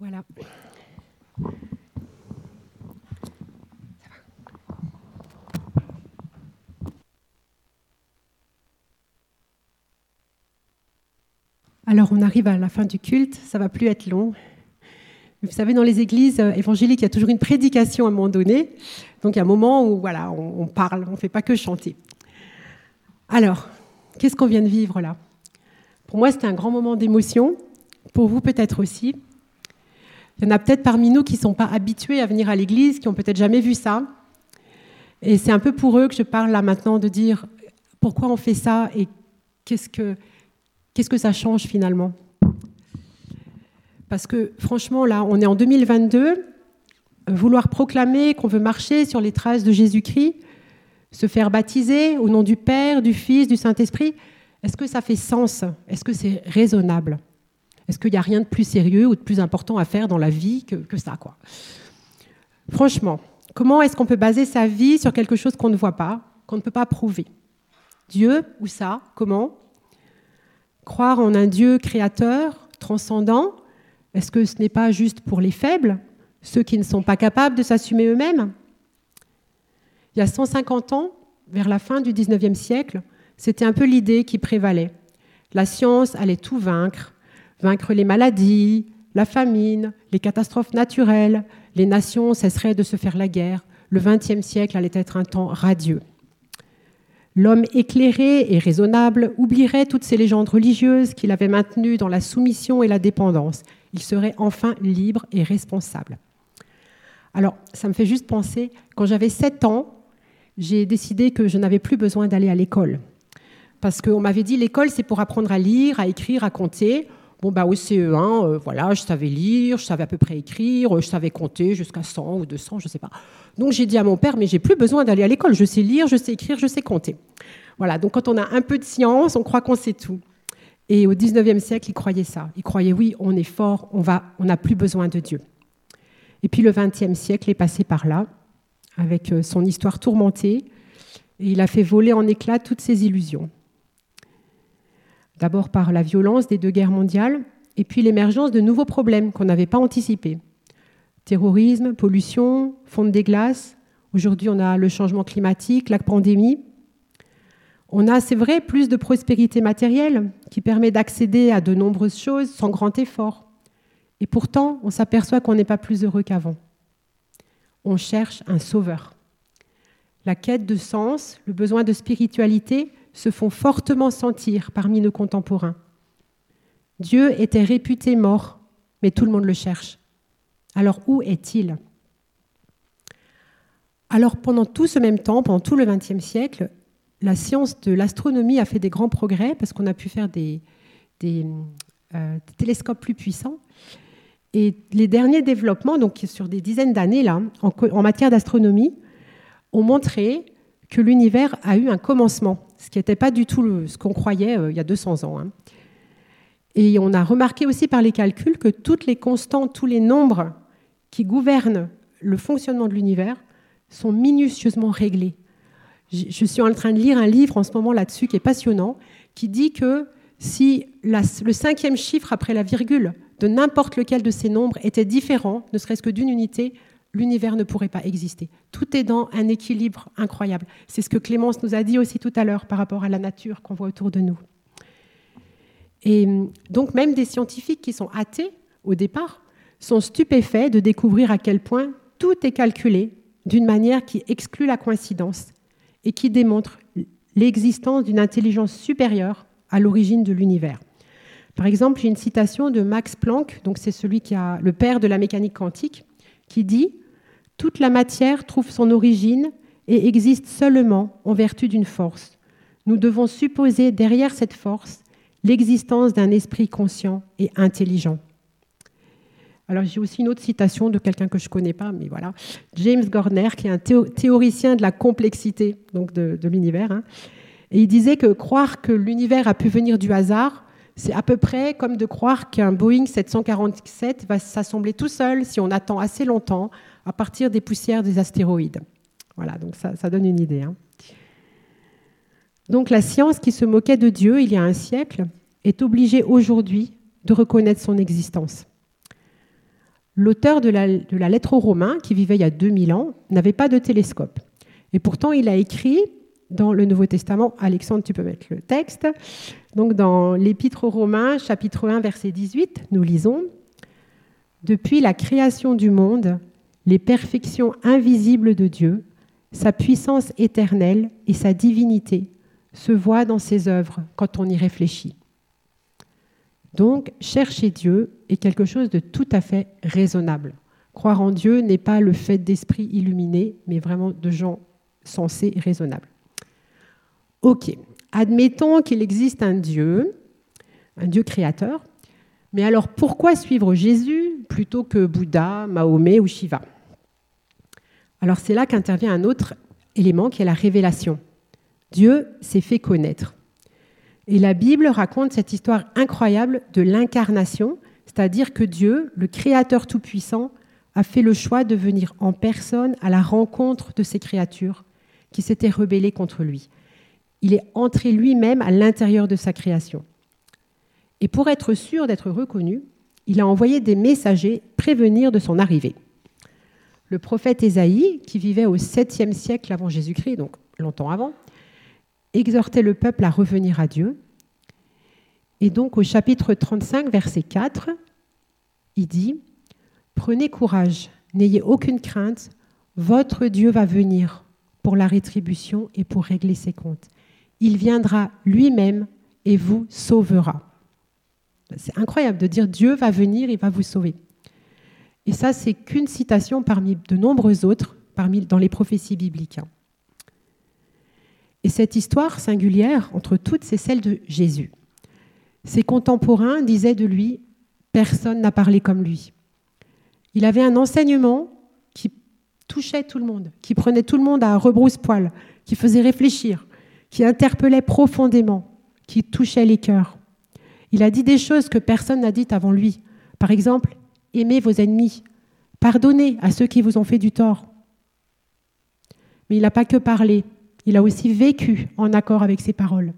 Voilà. Alors on arrive à la fin du culte, ça va plus être long. Vous savez, dans les églises euh, évangéliques, il y a toujours une prédication à un moment donné. Donc il y a un moment où voilà, on, parle, on ne fait pas que chanter. Alors, qu'est-ce qu'on vient de vivre là? Pour moi, c'était un grand moment d'émotion. Pour vous, peut-être aussi. Il y en a peut-être parmi nous qui ne sont pas habitués à venir à l'église, qui n'ont peut-être jamais vu ça. Et c'est un peu pour eux que je parle là maintenant de dire pourquoi on fait ça et qu'est-ce que, qu'est-ce que ça change finalement. Parce que franchement, là, on est en 2022, vouloir proclamer qu'on veut marcher sur les traces de Jésus-Christ, se faire baptiser au nom du Père, du Fils, du Saint-Esprit, est-ce que ça fait sens? Est-ce que c'est raisonnable? Est-ce qu'il n'y a rien de plus sérieux ou de plus important à faire dans la vie que, ça quoi? Franchement, comment est-ce qu'on peut baser sa vie sur quelque chose qu'on ne voit pas, qu'on ne peut pas prouver? Dieu ou ça Comment? Croire en un Dieu créateur, transcendant, est-ce que ce n'est pas juste pour les faibles, ceux qui ne sont pas capables de s'assumer eux-mêmes? Il y a 150 ans, vers la fin du 19e siècle, c'était un peu l'idée qui prévalait. La science allait tout vaincre, vaincre les maladies, la famine, les catastrophes naturelles, les nations cesseraient de se faire la guerre, le XXe siècle allait être un temps radieux. L'homme éclairé et raisonnable oublierait toutes ces légendes religieuses qu'il avait maintenues dans la soumission et la dépendance. Il serait enfin libre et responsable. Alors, ça me fait juste penser, quand j'avais 7 ans, j'ai décidé que je n'avais plus besoin d'aller à l'école. Parce qu'on m'avait dit, l'école, c'est pour apprendre à lire, à écrire, à compter. Bon, bah, au CE1, euh, voilà, je savais lire, je savais à peu près écrire, je savais compter jusqu'à 100 ou 200, je ne sais pas. Donc j'ai dit à mon père, mais j'ai plus besoin d'aller à l'école, je sais lire, je sais écrire, je sais compter. Voilà, donc quand on a un peu de science, on croit qu'on sait tout. Et au 19e siècle, il croyait ça. Il croyait, oui, on est fort, on va, on n'a plus besoin de Dieu. Et puis le 20e siècle est passé par là, avec euh, son histoire tourmentée, et il a fait voler en éclats toutes ses illusions. D'abord par la violence des deux guerres mondiales, et puis l'émergence de nouveaux problèmes qu'on n'avait pas anticipés. Terrorisme, pollution, fonte des glaces. Aujourd'hui, on a le changement climatique, la pandémie. On a, c'est vrai, plus de prospérité matérielle qui permet d'accéder à de nombreuses choses sans grand effort. Et pourtant, on s'aperçoit qu'on n'est pas plus heureux qu'avant. On cherche un sauveur. La quête de sens, le besoin de spiritualité se font fortement sentir parmi nos contemporains. Dieu était réputé mort, mais tout le monde le cherche. Alors où est-il? Alors pendant tout ce même temps, pendant tout le XXe siècle, la science de l'astronomie a fait des grands progrès parce qu'on a pu faire des, euh, télescopes plus puissants. Et les derniers développements, donc sur des dizaines d'années là, en matière d'astronomie, ont montré que l'univers a eu un commencement, ce qui n'était pas du tout ce qu'on croyait euh, il y a 200 ans. Hein. Et on a remarqué aussi par les calculs que toutes les constantes, tous les nombres qui gouvernent le fonctionnement de l'univers sont minutieusement réglés. Je suis en train de lire un livre en ce moment là-dessus qui est passionnant, qui dit que si le cinquième chiffre après la virgule de n'importe lequel de ces nombres était différent, ne serait-ce que d'une unité, l'univers ne pourrait pas exister. Tout est dans un équilibre incroyable. C'est ce que Clémence nous a dit aussi tout à l'heure par rapport à la nature qu'on voit autour de nous. Et donc même des scientifiques qui sont athées au départ sont stupéfaits de découvrir à quel point tout est calculé d'une manière qui exclut la coïncidence et qui démontre l'existence d'une intelligence supérieure à l'origine de l'univers. Par exemple, j'ai une citation de Max Planck, donc c'est celui qui a le père de la mécanique quantique, qui dit toute la matière trouve son origine et existe seulement en vertu d'une force. Nous devons supposer derrière cette force l'existence d'un esprit conscient et intelligent. Alors j'ai aussi une autre citation de quelqu'un que je ne connais pas, mais voilà, James Gardner, qui est un théoricien de la complexité donc de, l'univers. Hein. Et il disait que croire que l'univers a pu venir du hasard, c'est à peu près comme de croire qu'un Boeing 747 va s'assembler tout seul si on attend assez longtemps à partir des poussières des astéroïdes. Voilà, donc ça, donne une idée. Hein. Donc la science qui se moquait de Dieu il y a un siècle est obligée aujourd'hui de reconnaître son existence. L'auteur de la, de la lettre aux Romains, qui vivait il y a 2000 ans, n'avait pas de télescope. Et pourtant, il a écrit dans le Nouveau Testament, Alexandre, tu peux mettre le texte, donc dans l'Épître aux Romains, chapitre 1, verset 18, nous lisons Depuis la création du monde, les perfections invisibles de Dieu, sa puissance éternelle et sa divinité se voient dans ses œuvres quand on y réfléchit. Donc, chercher Dieu est quelque chose de tout à fait raisonnable. Croire en Dieu n'est pas le fait d'esprit illuminé, mais vraiment de gens sensés et raisonnables. Ok, admettons qu'il existe un Dieu, un Dieu créateur, mais alors pourquoi suivre Jésus plutôt que Bouddha, Mahomet ou Shiva? Alors c'est là qu'intervient un autre élément qui est la révélation. Dieu s'est fait connaître. Et la Bible raconte cette histoire incroyable de l'incarnation, c'est-à-dire que Dieu, le Créateur Tout-Puissant, a fait le choix de venir en personne à la rencontre de ces créatures qui s'étaient rebellées contre lui. Il est entré lui-même à l'intérieur de sa création. Et pour être sûr d'être reconnu, il a envoyé des messagers prévenir de son arrivée. Le prophète Ésaïe, qui vivait au 7e siècle avant Jésus-Christ, donc longtemps avant, exhortait le peuple à revenir à Dieu. Et donc au chapitre 35, verset 4, il dit, Prenez courage, n'ayez aucune crainte, votre Dieu va venir pour la rétribution et pour régler ses comptes. Il viendra lui-même et vous sauvera. C'est incroyable de dire Dieu va venir et va vous sauver. Et ça, c'est qu'une citation parmi de nombreuses autres dans les prophéties bibliques. Et cette histoire singulière entre toutes, c'est celle de Jésus. Ses contemporains disaient de lui, personne n'a parlé comme lui. Il avait un enseignement qui touchait tout le monde, qui prenait tout le monde à rebrousse-poil, qui faisait réfléchir, qui interpellait profondément, qui touchait les cœurs. Il a dit des choses que personne n'a dites avant lui. Par exemple, aimez vos ennemis, pardonnez à ceux qui vous ont fait du tort. Mais il n'a pas que parlé, il a aussi vécu en accord avec ses paroles.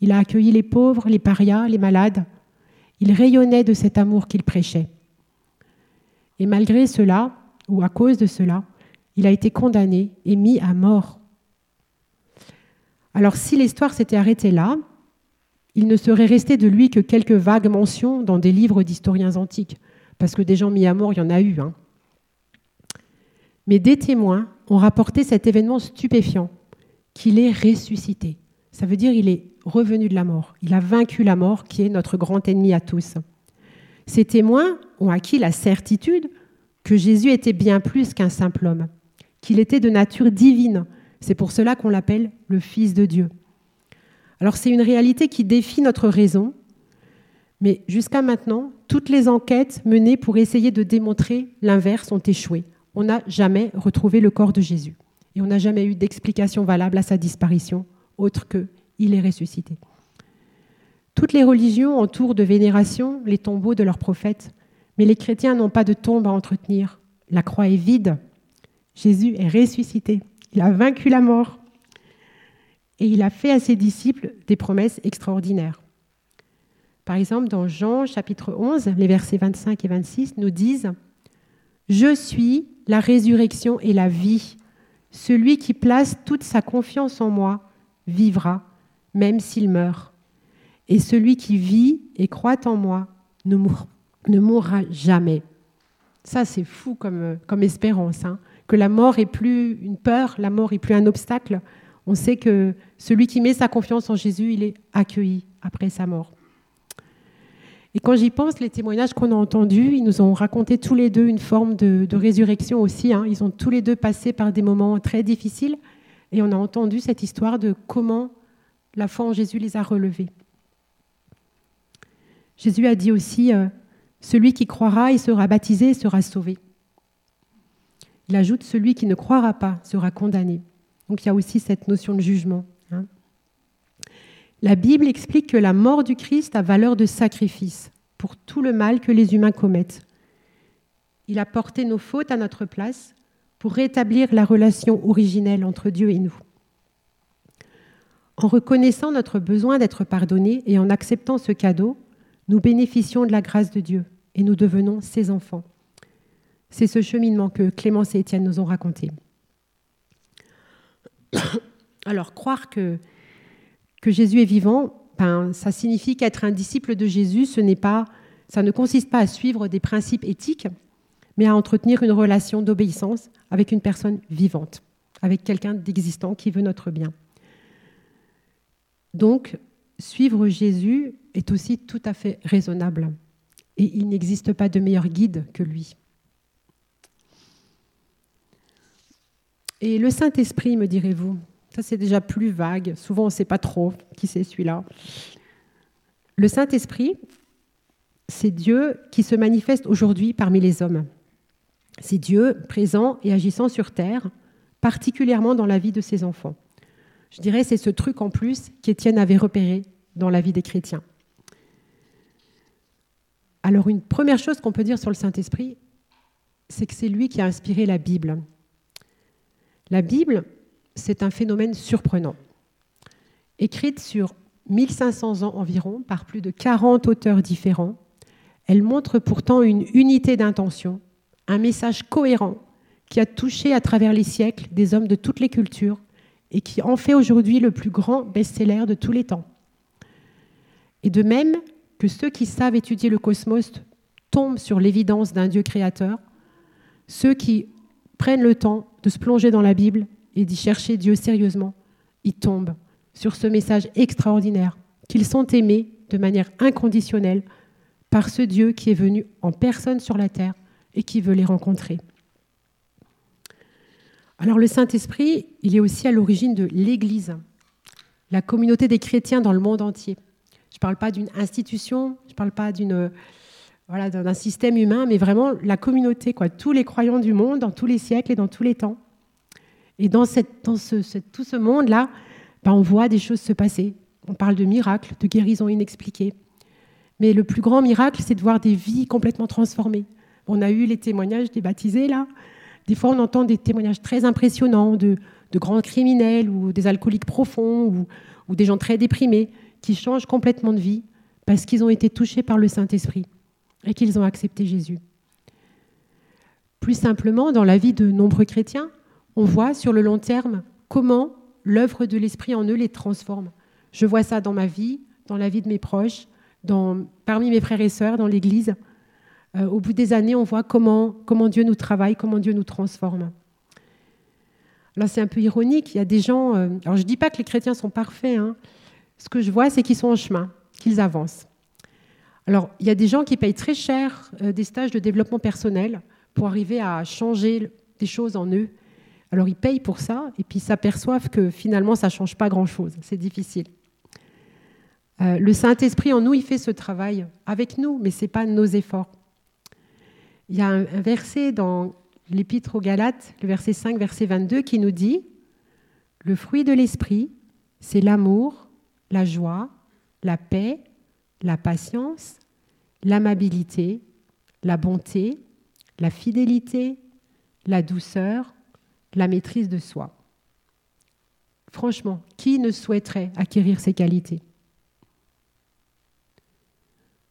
Il a accueilli les pauvres, les parias, les malades. Il rayonnait de cet amour qu'il prêchait. Et malgré cela, ou à cause de cela, il a été condamné et mis à mort. Alors si l'histoire s'était arrêtée là, il ne serait resté de lui que quelques vagues mentions dans des livres d'historiens antiques, parce que des gens mis à mort, il y en a eu. Hein. Mais des témoins ont rapporté cet événement stupéfiant qu'il est ressuscité. Ça veut dire qu'il est revenu de la mort. Il a vaincu la mort qui est notre grand ennemi à tous. Ces témoins ont acquis la certitude que Jésus était bien plus qu'un simple homme, qu'il était de nature divine. C'est pour cela qu'on l'appelle le Fils de Dieu. Alors c'est une réalité qui défie notre raison, mais jusqu'à maintenant, toutes les enquêtes menées pour essayer de démontrer l'inverse ont échoué. On n'a jamais retrouvé le corps de Jésus et on n'a jamais eu d'explication valable à sa disparition, autre que il est ressuscité. Toutes les religions entourent de vénération les tombeaux de leurs prophètes, mais les chrétiens n'ont pas de tombe à entretenir. La croix est vide. Jésus est ressuscité. Il a vaincu la mort. Et il a fait à ses disciples des promesses extraordinaires. Par exemple, dans Jean chapitre 11, les versets 25 et 26 nous disent ⁇ Je suis la résurrection et la vie. Celui qui place toute sa confiance en moi vivra, même s'il meurt. Et celui qui vit et croit en moi ne, mourra, jamais. Ça, c'est fou comme, comme espérance. Hein. que la mort est plus une peur, la mort est plus un obstacle. On sait que celui qui met sa confiance en Jésus, il est accueilli après sa mort. Et quand j'y pense, les témoignages qu'on a entendus, ils nous ont raconté tous les deux une forme de, résurrection aussi. Hein. Ils ont tous les deux passé par des moments très difficiles et on a entendu cette histoire de comment la foi en Jésus les a relevés. Jésus a dit aussi, euh, celui qui croira et sera baptisé sera sauvé. Il ajoute, celui qui ne croira pas sera condamné. Donc il y a aussi cette notion de jugement. La Bible explique que la mort du Christ a valeur de sacrifice pour tout le mal que les humains commettent. Il a porté nos fautes à notre place pour rétablir la relation originelle entre Dieu et nous. En reconnaissant notre besoin d'être pardonnés et en acceptant ce cadeau, nous bénéficions de la grâce de Dieu et nous devenons ses enfants. C'est ce cheminement que Clémence et Étienne nous ont raconté. Alors, croire que, Jésus est vivant, ben, ça signifie qu'être un disciple de Jésus, ce n'est pas, ça ne consiste pas à suivre des principes éthiques, mais à entretenir une relation d'obéissance avec une personne vivante, avec quelqu'un d'existant qui veut notre bien. Donc, suivre Jésus est aussi tout à fait raisonnable. Et il n'existe pas de meilleur guide que lui. Et le Saint-Esprit, me direz-vous Ça, c'est déjà plus vague. Souvent, on ne sait pas trop qui c'est celui-là. Le Saint-Esprit, c'est Dieu qui se manifeste aujourd'hui parmi les hommes. C'est Dieu présent et agissant sur terre, particulièrement dans la vie de ses enfants. Je dirais c'est ce truc en plus qu'Étienne avait repéré dans la vie des chrétiens. Alors une première chose qu'on peut dire sur le Saint-Esprit, c'est que c'est lui qui a inspiré la Bible. La Bible, c'est un phénomène surprenant. Écrite sur 1500 ans environ par plus de 40 auteurs différents, elle montre pourtant une unité d'intention, un message cohérent qui a touché à travers les siècles des hommes de toutes les cultures et qui en fait aujourd'hui le plus grand best-seller de tous les temps. Et de même que ceux qui savent étudier le cosmos tombent sur l'évidence d'un Dieu créateur, ceux qui prennent le temps de se plonger dans la Bible et d'y chercher Dieu sérieusement, ils tombent sur ce message extraordinaire qu'ils sont aimés de manière inconditionnelle par ce Dieu qui est venu en personne sur la terre et qui veut les rencontrer. Alors le Saint-Esprit, il est aussi à l'origine de l'Église, la communauté des chrétiens dans le monde entier. Je ne parle pas d'une institution, je ne parle pas d'une voilà, d'un système humain, mais vraiment la communauté, quoi, tous les croyants du monde, dans tous les siècles et dans tous les temps. Et dans, tout ce monde-là, ben, on voit des choses se passer. On parle de miracles, de guérisons inexpliquées. Mais le plus grand miracle, c'est de voir des vies complètement transformées. On a eu les témoignages des baptisés, là. Des fois, on entend des témoignages très impressionnants de, grands criminels ou des alcooliques profonds ou des gens très déprimés qui changent complètement de vie parce qu'ils ont été touchés par le Saint-Esprit et qu'ils ont accepté Jésus. Plus simplement, dans la vie de nombreux chrétiens, on voit sur le long terme comment l'œuvre de l'Esprit en eux les transforme. Je vois ça dans ma vie, dans la vie de mes proches, parmi mes frères et sœurs, dans l'Église. Euh, au bout des années, on voit comment, Dieu nous travaille, comment Dieu nous transforme. Là, c'est un peu ironique. Il y a des gens. Euh, alors, je ne dis pas que les chrétiens sont parfaits. Hein. Ce que je vois, c'est qu'ils sont en chemin, qu'ils avancent. Alors, il y a des gens qui payent très cher euh, des stages de développement personnel pour arriver à changer des choses en eux. Alors, ils payent pour ça et puis s'aperçoivent que finalement, ça ne change pas grand-chose. C'est difficile. Euh, le Saint-Esprit en nous, il fait ce travail avec nous, mais ce n'est pas nos efforts. Il y a un, un verset dans l'Épître aux Galates, le verset 5, verset 22, qui nous dit Le fruit de l'Esprit, c'est l'amour, la joie, la paix, la patience, l'amabilité, la bonté, la fidélité, la douceur, la maîtrise de soi. Franchement, qui ne souhaiterait acquérir ces qualités?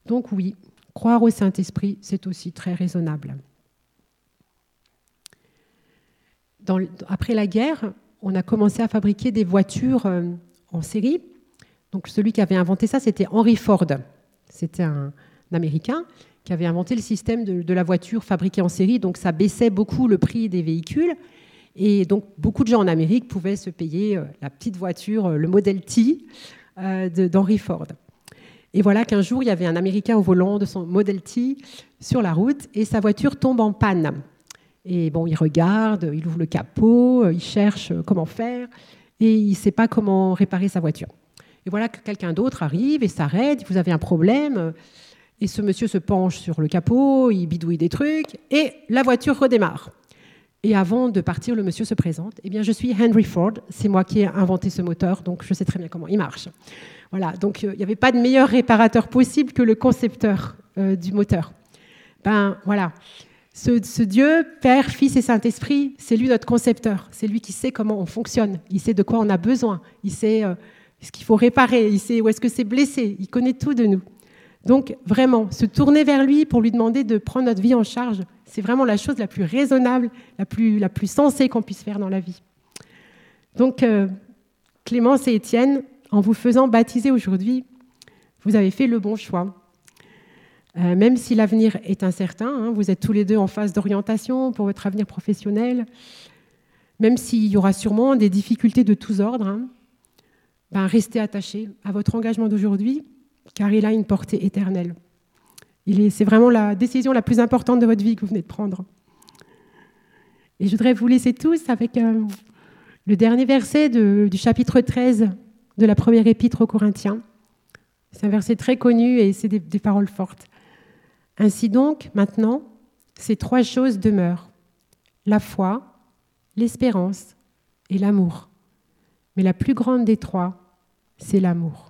Donc oui, croire au Saint-Esprit, c'est aussi très raisonnable. après la guerre, on a commencé à fabriquer des voitures euh, en série donc celui qui avait inventé ça, c'était Henry Ford. C'était un, Américain qui avait inventé le système de, la voiture fabriquée en série. Donc ça baissait beaucoup le prix des véhicules. Et donc beaucoup de gens en Amérique pouvaient se payer euh, la petite voiture, euh, le modèle T euh, d'Henry Ford. Et voilà qu'un jour, il y avait un Américain au volant de son Model T sur la route et sa voiture tombe en panne. Et bon, il regarde, il ouvre le capot, il cherche comment faire et il ne sait pas comment réparer sa voiture. Et voilà que quelqu'un d'autre arrive et s'arrête, vous avez un problème. Et ce monsieur se penche sur le capot, il bidouille des trucs, et la voiture redémarre. Et avant de partir, le monsieur se présente. Eh bien, je suis Henry Ford, c'est moi qui ai inventé ce moteur, donc je sais très bien comment il marche. Voilà, donc euh, il n'y avait pas de meilleur réparateur possible que le concepteur euh, du moteur. Ben voilà, ce, Dieu, Père, Fils et Saint-Esprit, c'est lui notre concepteur. C'est lui qui sait comment on fonctionne. Il sait de quoi on a besoin. Il sait euh, ce qu'il faut réparer, il où est-ce que c'est blessé, il connaît tout de nous. Donc vraiment, se tourner vers lui pour lui demander de prendre notre vie en charge, c'est vraiment la chose la plus raisonnable, la plus, la plus sensée qu'on puisse faire dans la vie. Donc euh, Clémence et Étienne, en vous faisant baptiser aujourd'hui, vous avez fait le bon choix. Euh, même si l'avenir est incertain, hein, vous êtes tous les deux en phase d'orientation pour votre avenir professionnel, même s'il y aura sûrement des difficultés de tous ordres, hein, ben restez attachés à votre engagement d'aujourd'hui, car il a une portée éternelle. C'est vraiment la décision la plus importante de votre vie que vous venez de prendre. Et je voudrais vous laisser tous avec euh, le dernier verset du chapitre 13 de la première épître aux Corinthiens. C'est un verset très connu et c'est des, des paroles fortes. Ainsi donc, maintenant, ces trois choses demeurent. La foi, l'espérance et l'amour. Mais la plus grande des trois, c'est l'amour.